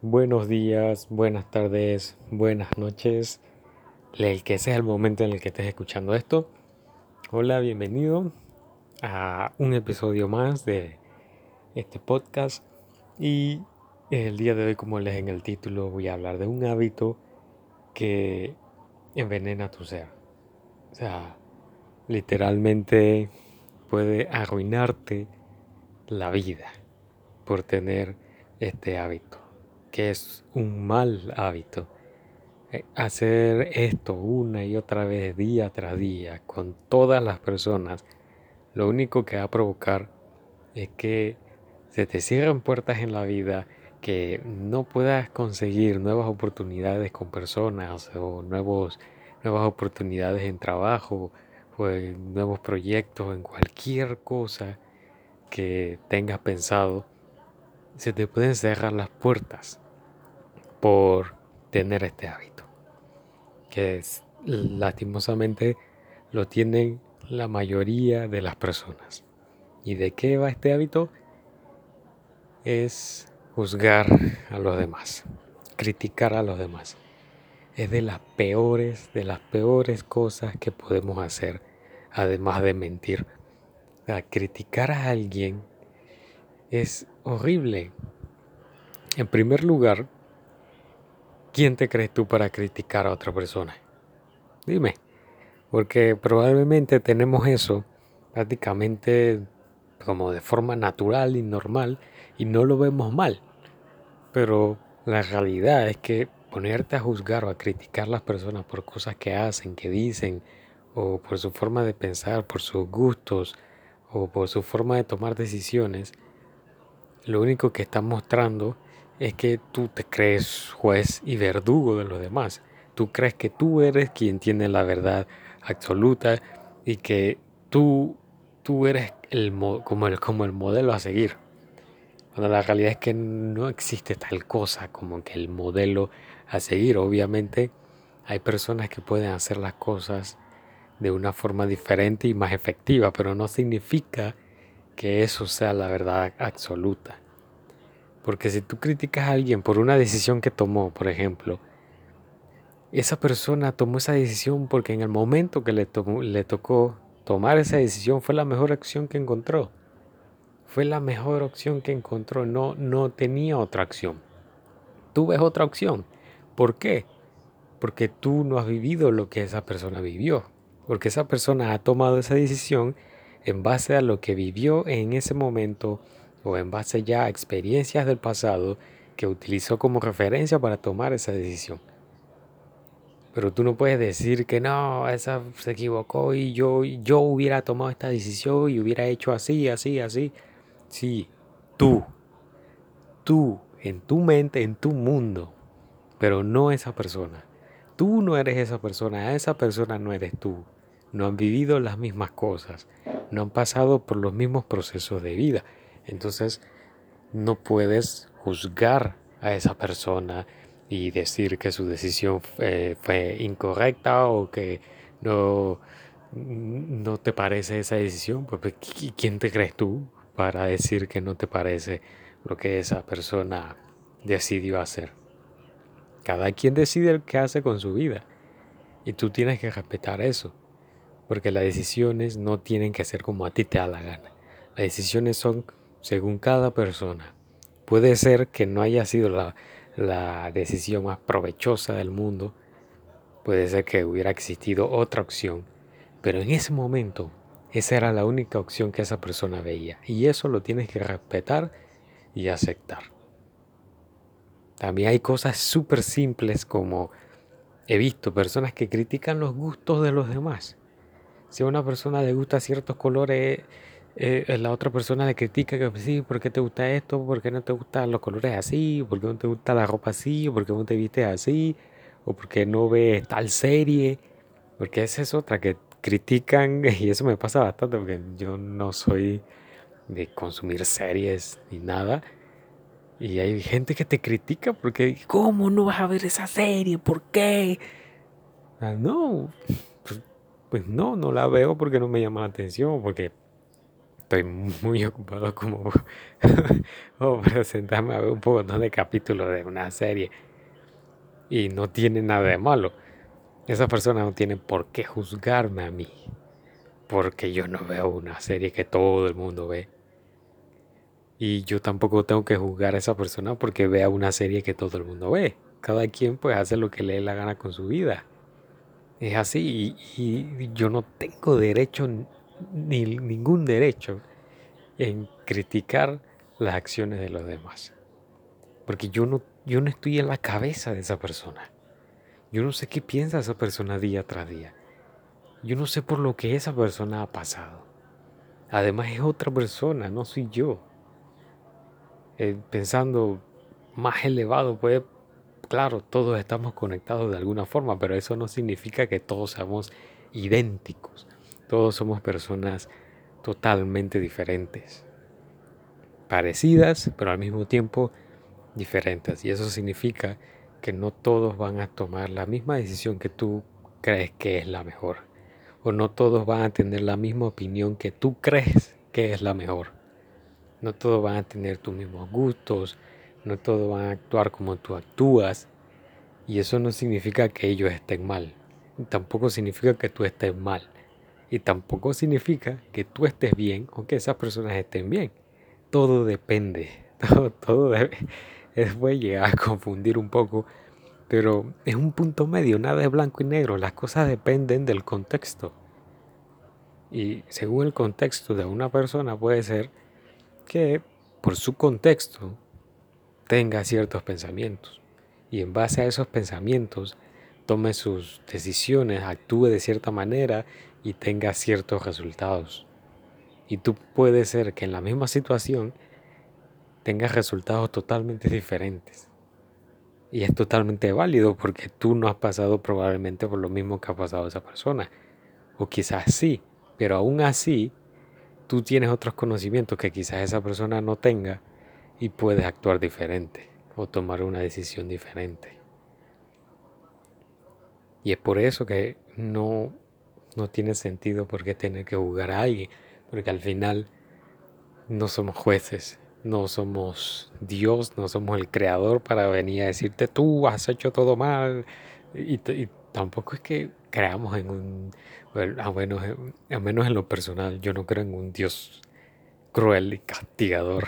buenos días, buenas tardes, buenas noches, el que sea el momento en el que estés escuchando esto. Hola, bienvenido a un episodio más de este podcast y el día de hoy, como les en el título, voy a hablar de un hábito que envenena tu ser. O sea, literalmente puede arruinarte la vida por tener este hábito es un mal hábito. Eh, hacer esto una y otra vez, día tras día, con todas las personas, lo único que va a provocar es que se te cierren puertas en la vida, que no puedas conseguir nuevas oportunidades con personas o nuevos, nuevas oportunidades en trabajo o nuevos proyectos, en cualquier cosa que tengas pensado se te pueden cerrar las puertas por tener este hábito, que es, lastimosamente lo tienen la mayoría de las personas. ¿Y de qué va este hábito? Es juzgar a los demás, criticar a los demás. Es de las peores, de las peores cosas que podemos hacer, además de mentir. criticar a alguien es horrible. En primer lugar, ¿quién te crees tú para criticar a otra persona? Dime, porque probablemente tenemos eso prácticamente como de forma natural y normal y no lo vemos mal. Pero la realidad es que ponerte a juzgar o a criticar a las personas por cosas que hacen, que dicen, o por su forma de pensar, por sus gustos, o por su forma de tomar decisiones, lo único que está mostrando es que tú te crees juez y verdugo de los demás. Tú crees que tú eres quien tiene la verdad absoluta y que tú, tú eres el, como, el, como el modelo a seguir. Cuando la realidad es que no existe tal cosa como que el modelo a seguir. Obviamente hay personas que pueden hacer las cosas de una forma diferente y más efectiva, pero no significa que eso sea la verdad absoluta. Porque si tú criticas a alguien por una decisión que tomó, por ejemplo, esa persona tomó esa decisión porque en el momento que le, le tocó tomar esa decisión fue la mejor opción que encontró. Fue la mejor opción que encontró, no, no tenía otra opción. Tú ves otra opción. ¿Por qué? Porque tú no has vivido lo que esa persona vivió. Porque esa persona ha tomado esa decisión en base a lo que vivió en ese momento o en base ya a experiencias del pasado que utilizó como referencia para tomar esa decisión. Pero tú no puedes decir que no, esa se equivocó y yo, yo hubiera tomado esta decisión y hubiera hecho así, así, así. Sí, tú, tú, en tu mente, en tu mundo, pero no esa persona. Tú no eres esa persona, esa persona no eres tú. No han vivido las mismas cosas, no han pasado por los mismos procesos de vida. Entonces, no puedes juzgar a esa persona y decir que su decisión fue incorrecta o que no, no te parece esa decisión. Pues, pues ¿quién te crees tú para decir que no te parece lo que esa persona decidió hacer? Cada quien decide el que hace con su vida y tú tienes que respetar eso porque las decisiones no tienen que ser como a ti te da la gana. Las decisiones son según cada persona. Puede ser que no haya sido la, la decisión más provechosa del mundo, puede ser que hubiera existido otra opción, pero en ese momento esa era la única opción que esa persona veía y eso lo tienes que respetar y aceptar. También hay cosas súper simples como he visto personas que critican los gustos de los demás. Si a una persona le gusta ciertos colores, eh, la otra persona le critica que pues, sí, ¿por qué te gusta esto? ¿Por qué no te gustan los colores así? ¿Por qué no te gusta la ropa así? ¿Por qué no te vistes así? ¿O por qué no ves tal serie? Porque esa es otra que critican y eso me pasa bastante porque yo no soy de consumir series ni nada. Y hay gente que te critica porque, ¿cómo no vas a ver esa serie? ¿Por qué? Ah, no, pues, pues no, no la veo porque no me llama la atención, porque estoy muy ocupado como para sentarme a ver un poco de capítulos de una serie y no tiene nada de malo. Esa persona no tiene por qué juzgarme a mí porque yo no veo una serie que todo el mundo ve. Y yo tampoco tengo que juzgar a esa persona porque vea una serie que todo el mundo ve. Cada quien pues hace lo que le dé la gana con su vida. Es así y, yo no tengo derecho, ni ningún derecho en criticar las acciones de los demás. Porque yo no, yo no estoy en la cabeza de esa persona. Yo no sé qué piensa esa persona día tras día. Yo no sé por lo que esa persona ha pasado. Además es otra persona, no soy yo. Eh, pensando más elevado, pues claro, todos estamos conectados de alguna forma, pero eso no significa que todos seamos idénticos. Todos somos personas totalmente diferentes. Parecidas, pero al mismo tiempo diferentes. Y eso significa que no todos van a tomar la misma decisión que tú crees que es la mejor. O no todos van a tener la misma opinión que tú crees que es la mejor. No todos van a tener tus mismos gustos, no todos van a actuar como tú actúas. Y eso no significa que ellos estén mal. Tampoco significa que tú estés mal. Y tampoco significa que tú estés bien o que esas personas estén bien. Todo depende. Todo, todo debe, puede llegar a confundir un poco. Pero es un punto medio, nada es blanco y negro. Las cosas dependen del contexto. Y según el contexto de una persona puede ser que por su contexto tenga ciertos pensamientos y en base a esos pensamientos tome sus decisiones, actúe de cierta manera y tenga ciertos resultados. Y tú puede ser que en la misma situación tengas resultados totalmente diferentes. Y es totalmente válido porque tú no has pasado probablemente por lo mismo que ha pasado esa persona. O quizás sí, pero aún así tú tienes otros conocimientos que quizás esa persona no tenga y puedes actuar diferente o tomar una decisión diferente. Y es por eso que no, no tiene sentido por qué tener que juzgar a alguien, porque al final no somos jueces, no somos Dios, no somos el creador para venir a decirte tú has hecho todo mal. Y, y tampoco es que creamos en un, a menos, a menos en lo personal, yo no creo en un Dios cruel y castigador.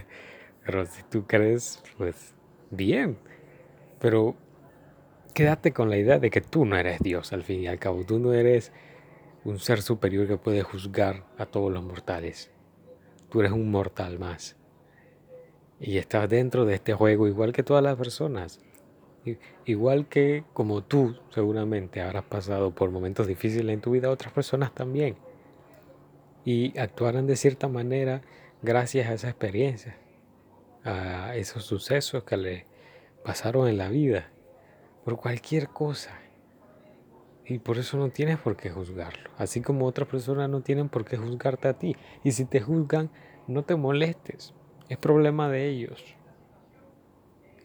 Pero si tú crees, pues bien. Pero quédate con la idea de que tú no eres Dios al fin y al cabo. Tú no eres un ser superior que puede juzgar a todos los mortales. Tú eres un mortal más. Y estás dentro de este juego igual que todas las personas. Igual que como tú seguramente habrás pasado por momentos difíciles en tu vida, otras personas también. Y actuarán de cierta manera gracias a esa experiencia, a esos sucesos que le pasaron en la vida, por cualquier cosa. Y por eso no tienes por qué juzgarlo. Así como otras personas no tienen por qué juzgarte a ti. Y si te juzgan, no te molestes. Es problema de ellos.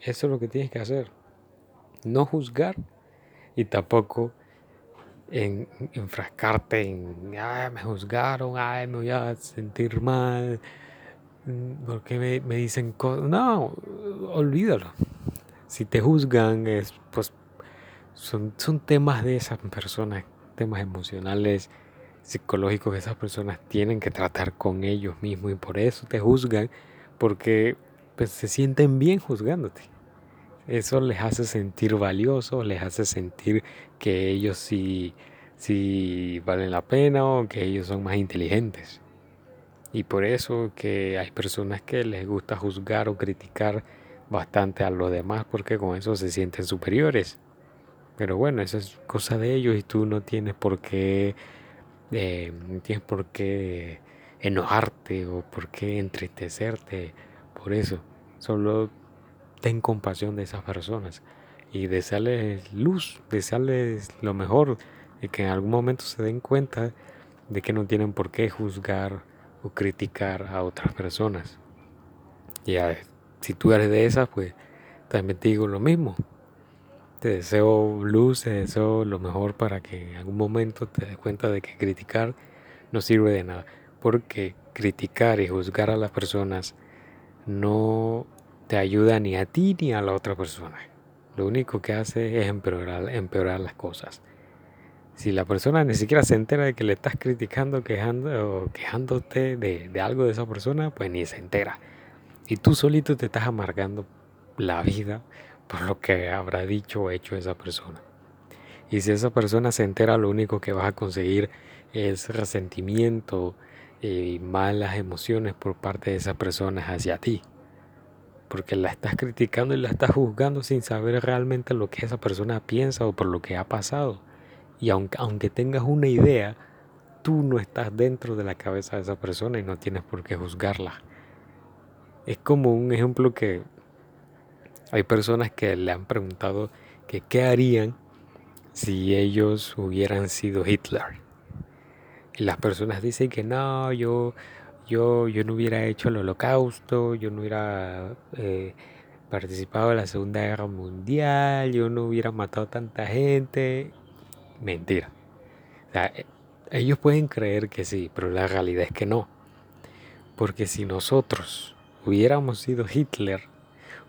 Eso es lo que tienes que hacer no juzgar y tampoco en, enfrascarte en, ay, me juzgaron, ay, me voy a sentir mal, mm, porque me, me dicen cosas. No, olvídalo. Si te juzgan, es, pues son, son temas de esas personas, temas emocionales, psicológicos que esas personas tienen que tratar con ellos mismos y por eso te juzgan, porque pues, se sienten bien juzgándote. Eso les hace sentir valiosos, les hace sentir que ellos sí, sí valen la pena o que ellos son más inteligentes. Y por eso que hay personas que les gusta juzgar o criticar bastante a los demás porque con eso se sienten superiores. Pero bueno, eso es cosa de ellos y tú no tienes por qué, eh, no tienes por qué enojarte o por qué entristecerte por eso. Solo ten compasión de esas personas y desearles luz, desearles lo mejor y que en algún momento se den cuenta de que no tienen por qué juzgar o criticar a otras personas. Y si tú eres de esas, pues también te digo lo mismo. Te deseo luz, te deseo lo mejor para que en algún momento te des cuenta de que criticar no sirve de nada. Porque criticar y juzgar a las personas no te ayuda ni a ti ni a la otra persona. Lo único que hace es empeorar, las cosas. Si la persona ni siquiera se entera de que le estás criticando o quejándote de, de algo de esa persona, pues ni se entera. Y tú solito te estás amargando la vida por lo que habrá dicho o hecho esa persona. Y si esa persona se entera, lo único que vas a conseguir es resentimiento y malas emociones por parte de esa persona hacia ti. Porque la estás criticando y la estás juzgando sin saber realmente lo que esa persona piensa o por lo que ha pasado. Y aunque, aunque tengas una idea, tú no estás dentro de la cabeza de esa persona y no tienes por qué juzgarla. Es como un ejemplo que hay personas que le han preguntado que qué harían si ellos hubieran sido Hitler. Y las personas dicen que no, yo, yo, yo no hubiera hecho el holocausto, yo no hubiera eh, participado en la Segunda Guerra Mundial, yo no hubiera matado a tanta gente. Mentira. E, ellos pueden creer que sí, pero la realidad es que no. Porque si nosotros hubiéramos sido Hitler,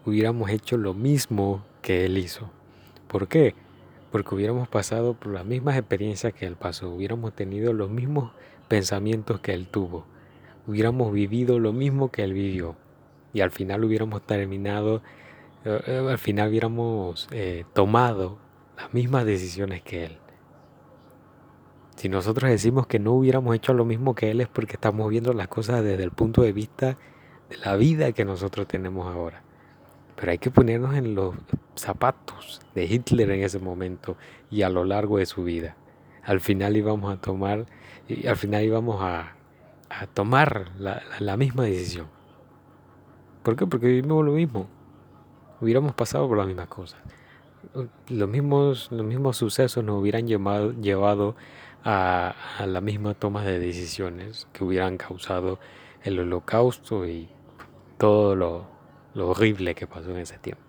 hubiéramos hecho lo mismo que él hizo. ¿Por qué? porque hubiéramos pasado por las mismas experiencias que él pasó, hubiéramos tenido los mismos pensamientos que él tuvo, hubiéramos vivido lo mismo que él vivió y al final hubiéramos terminado, eh, eh, al final hubiéramos eh, tomado las mismas decisiones que él. Si nosotros decimos que no hubiéramos hecho lo mismo que él es porque estamos viendo las cosas desde el punto de vista la vida que nosotros tenemos ahora. Pero hay que ponernos en los zapatos de Hitler en ese momento y a lo largo de su vida. Al final íbamos a tomar, al final íbamos a, tomar la, misma decisión. ¿Por qué? Porque vivimos lo mismo. Hubiéramos pasado por las mismas cosas. Los mismos, los mismos sucesos nos hubieran llevado, llevado a, a la misma toma de decisiones que hubieran causado el holocausto y todo lo, horrible que pasó en ese tiempo.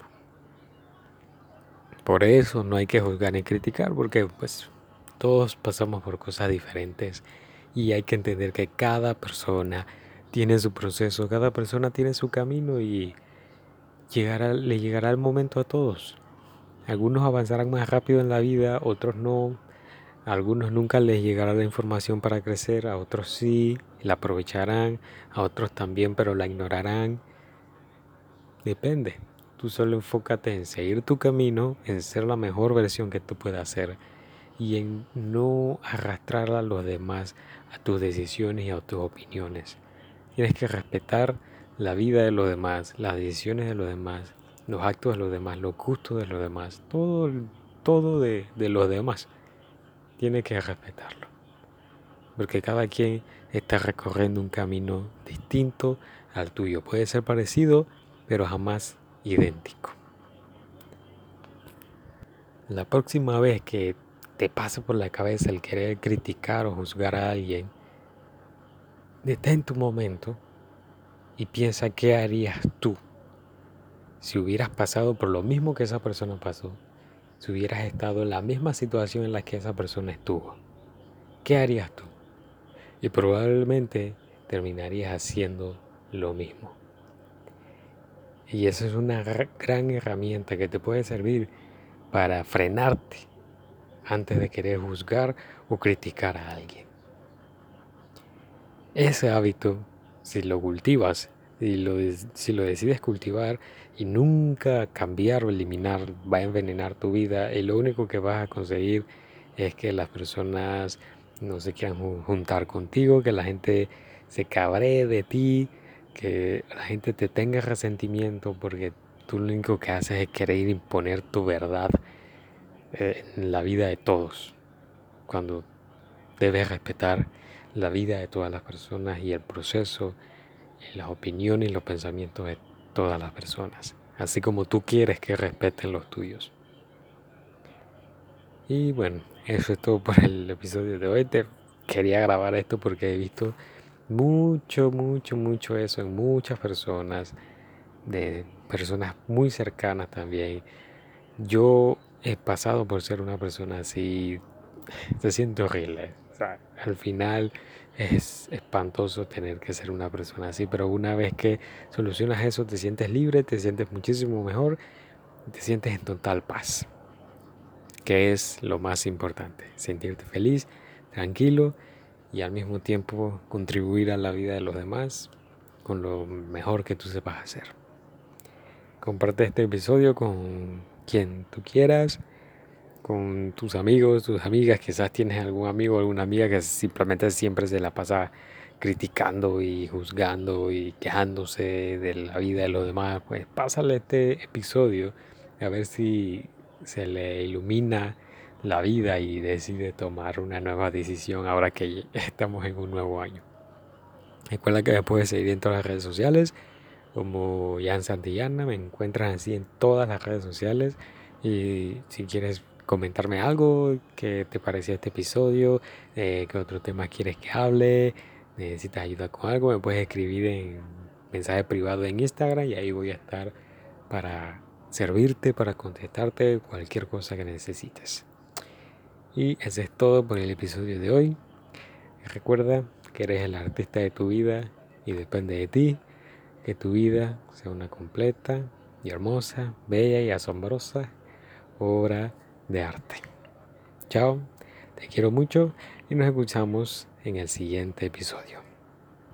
Por eso no hay que juzgar ni criticar, porque pues todos pasamos por cosas diferentes y hay que entender que cada persona tiene su proceso, cada persona tiene su camino y llegará, le llegará el momento a todos. Algunos avanzarán más rápido en la vida, otros no. Algunos nunca les llegará la información para crecer, a otros sí, la aprovecharán, a otros también, pero la ignorarán. Depende. Tú solo enfócate en seguir tu camino, en ser la mejor versión que tú puedas ser y en no arrastrar a los demás a tus decisiones y a tus opiniones. Tienes que respetar la vida de los demás, las decisiones de los demás, los actos de los demás, los gustos de los demás, todo, todo de, de los demás. Tienes que respetarlo. Porque cada quien está recorriendo un camino distinto al tuyo. Puede ser parecido, pero jamás idéntico. La próxima vez que te pase por la cabeza el querer criticar o juzgar a alguien, detén tu momento y piensa qué harías tú si hubieras pasado por lo mismo que esa persona pasó, si hubieras estado en la misma situación en la que esa persona estuvo. ¿Qué harías tú? Y probablemente terminarías haciendo lo mismo. Y esa es una gran herramienta que te puede servir para frenarte antes de querer juzgar o criticar a alguien. Ese hábito, si lo cultivas, si lo, si lo decides cultivar y nunca cambiar o eliminar, va a envenenar tu vida y lo único que vas a conseguir es que las personas no se quieran juntar contigo, que la gente se cabree de ti, que la gente te tenga resentimiento porque tú lo único que haces es querer imponer tu verdad eh, en la vida de todos, cuando debes respetar la vida de todas las personas y el proceso y las opiniones y los pensamientos de todas las personas, así como tú quieres que respeten los tuyos. Y bueno, eso es todo por el episodio de hoy. Te quería grabar esto porque he visto mucho, mucho, mucho eso en muchas personas, de personas muy cercanas también. Yo he pasado por ser una persona así, se siente horrible. al final es espantoso tener que ser una persona así, pero una vez que solucionas eso te sientes libre, te sientes muchísimo mejor, te sientes en total paz, que es lo más importante, sentirte feliz, tranquilo y al mismo tiempo contribuir a la vida de los demás con lo mejor que tú sepas hacer. Comparte este episodio con quien tú quieras, con tus amigos, tus amigas, quizás tienes algún amigo o alguna amiga que simplemente siempre se la pasa criticando y juzgando y quejándose de la vida de los demás, pues pásale este episodio a ver si se le ilumina la vida y decide tomar una nueva decisión ahora que estamos en un nuevo año. Recuerda que me puedes seguir en todas las redes sociales como Jan Santillana, me encuentras así en todas las redes sociales. Y si quieres comentarme algo que te pareció este episodio, eh, qué otro tema quieres que hable, necesitas ayuda con algo, me puedes escribir en mensaje privado en Instagram y ahí voy a estar para servirte, para contestarte cualquier cosa que necesites. Y eso es todo por el episodio de hoy. Recuerda que eres el artista de tu vida y depende de ti que tu vida sea una completa y hermosa, bella y asombrosa obra de arte. Chao, te quiero mucho y nos escuchamos en el siguiente episodio.